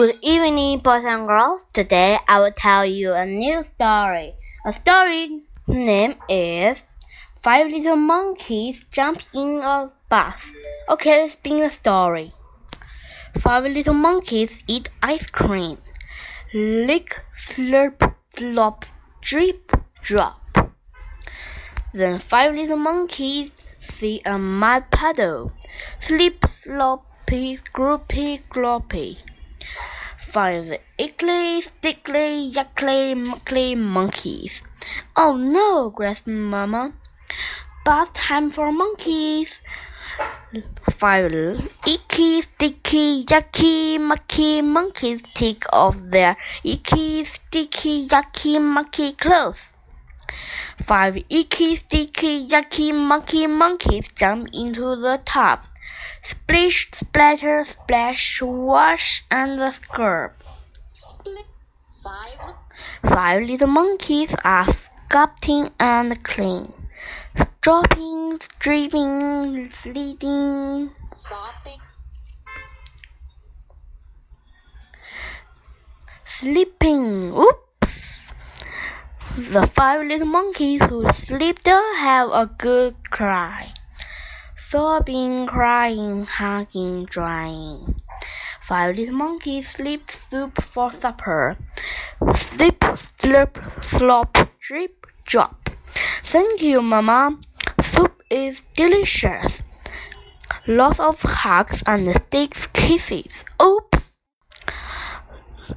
Good evening, boys and girls. Today I will tell you a new story. A story name is Five Little Monkeys Jump in a Bus. Okay, let's begin the story. Five little monkeys eat ice cream. Lick, slurp, slop, drip, drop. Then five little monkeys see a mud puddle. Slip, sloppy, groupy, gloppy five ickly, stickly, yuckly, muckly monkeys. Oh no, gasped Mama. Bath time for monkeys. Five icky, sticky, yucky, mucky monkeys take off their icky, sticky, yucky, mucky clothes. Five icky, sticky, yucky, mucky monkeys jump into the tub. Splish, splatter, splash, wash, and scrub. Split five. Five little monkeys are sculpting and clean. Dropping, stripping, sliding, Sopping. sleeping. Oops! The five little monkeys who sleep have a good cry. Sobbing, crying, hugging, drying. Five little monkeys sleep soup for supper. Sleep, slurp, slop, drip, drop. Thank you, Mama. Soup is delicious. Lots of hugs and sticks kisses. Oops!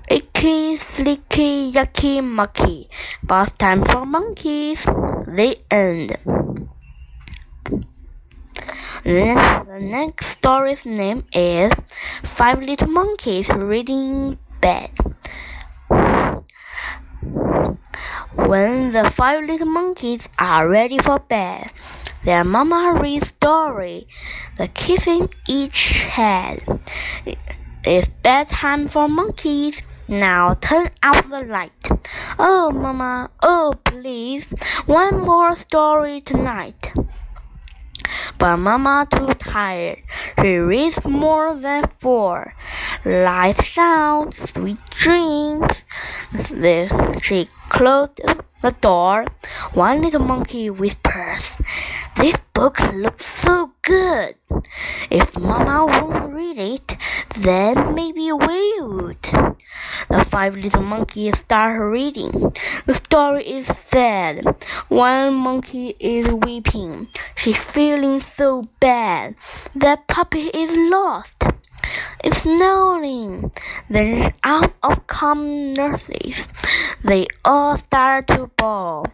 Icky, slicky, yucky, mucky. Bath time for monkeys. The end. The next story's name is Five Little Monkeys Reading Bed. When the five little monkeys are ready for bed, their mama reads story. The kissing each head. It's bedtime for monkeys. Now turn out the light. Oh, mama, oh, please, one more story tonight. But Mama too tired. She reads more than four. Light sounds, sweet dreams. Then she closed the door. One little monkey whispers, This book looks so good. If Mama won't read it, then maybe we would. The five little monkeys start reading. The story is sad. One monkey is weeping. She's feeling so bad. That puppy is lost. It's snowing. Then out of come nurses. They all start to bawl.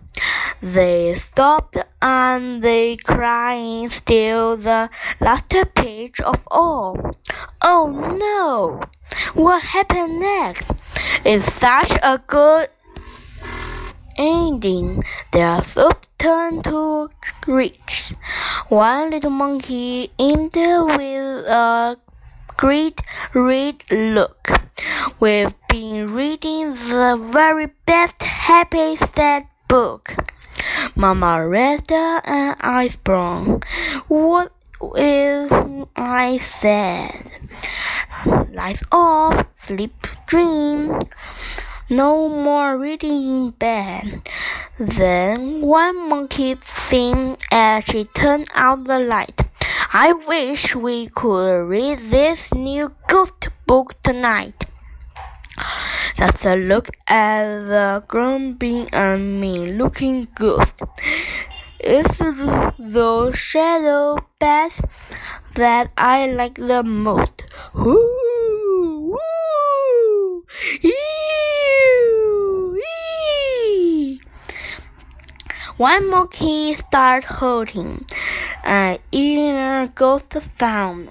They stopped and they crying still the last page of all. Oh no! What happened next? It's such a good ending. Their soup turned to rich. One little monkey aimed with a great red look. We've been reading the very best happy sad book. Mama read an What What is I said? Lights off, sleep, dream. No more reading in bed. Then one monkey sang as she turned out the light. I wish we could read this new ghost book tonight. That's a look at the grumbling and me looking good. It's those shadow beds that I like the most. Woo! Woo! Ew! Ee! One monkey started hurting, and inner ghost found,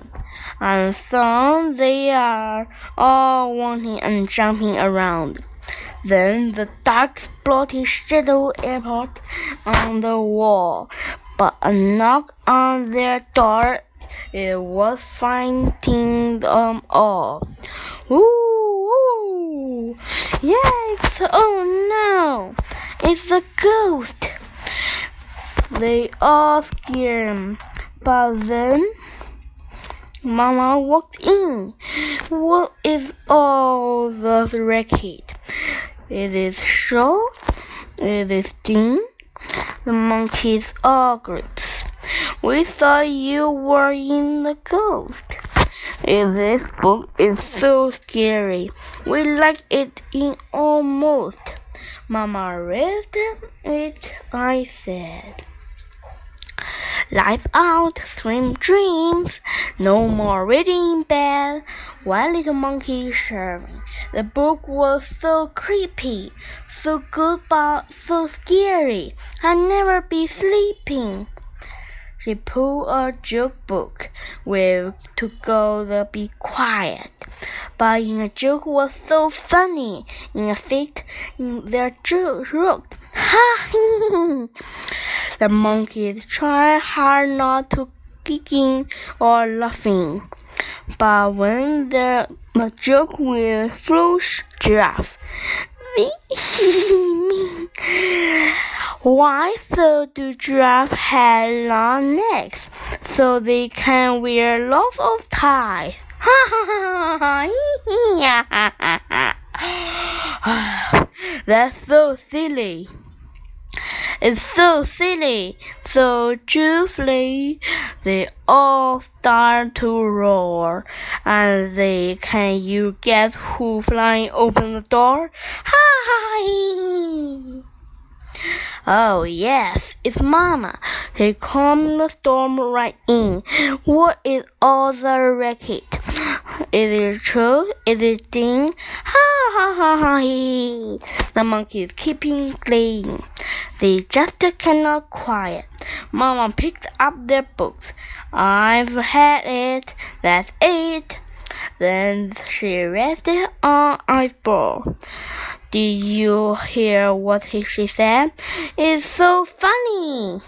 and soon they are all wanting and jumping around. Then the dark spotty shadow appeared on the wall, but a knock on their door it was finding them all. Ooh, yikes! Oh no! It's a ghost! They all scared, but then Mama walked in. What is all this racket? Is it show? Is it sting? The monkeys argued. We thought you were in the ghost. This book is so scary. We like it in almost. Mama read it, I said. Lights out, swim dreams. No more reading in bed. One little monkey shivering. The book was so creepy, so good but so scary. I'd never be sleeping. She pulled a joke book with to go the be quiet. But in a joke was so funny. In a fit, in their joke, ha! the monkeys tried hard not to giggling or laughing. But when the, the joke with Flush Giraffe, why so do giraffes have long necks? So they can wear lots of ties. That's so silly. It's so silly, so truthfully, they all start to roar. And they can you guess who flying open the door? Hi! Oh, yes, it's Mama. He calmed the storm right in. What is all the racket? Is it true? Is it ding? Ha ha ha ha he. The monkeys keeping playing. They just cannot quiet. Mama picked up their books. I've had it. That's it. Then she rested on ball. Did you hear what she said? It's so funny.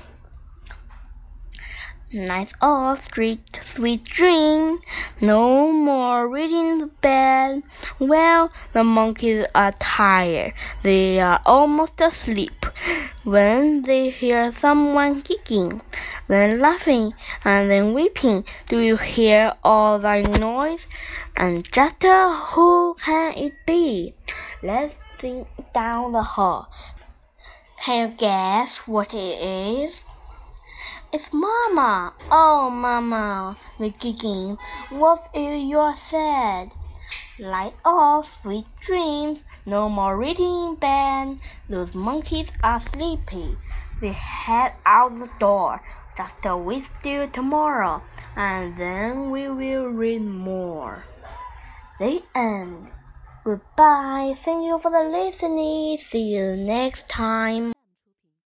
Night off, sweet, sweet dream. No more reading the bed. Well, the monkeys are tired. They are almost asleep. When they hear someone kicking, then laughing, and then weeping, do you hear all that noise? And just who can it be? Let's think down the hall. Can you guess what it is? It's Mama. Oh, Mama, the giggling. What is your sad? Light off, sweet dreams. No more reading in bed. Those monkeys are sleepy. They head out the door. Just wait till tomorrow, and then we will read more. The end. Goodbye. Thank you for the listening. See you next time.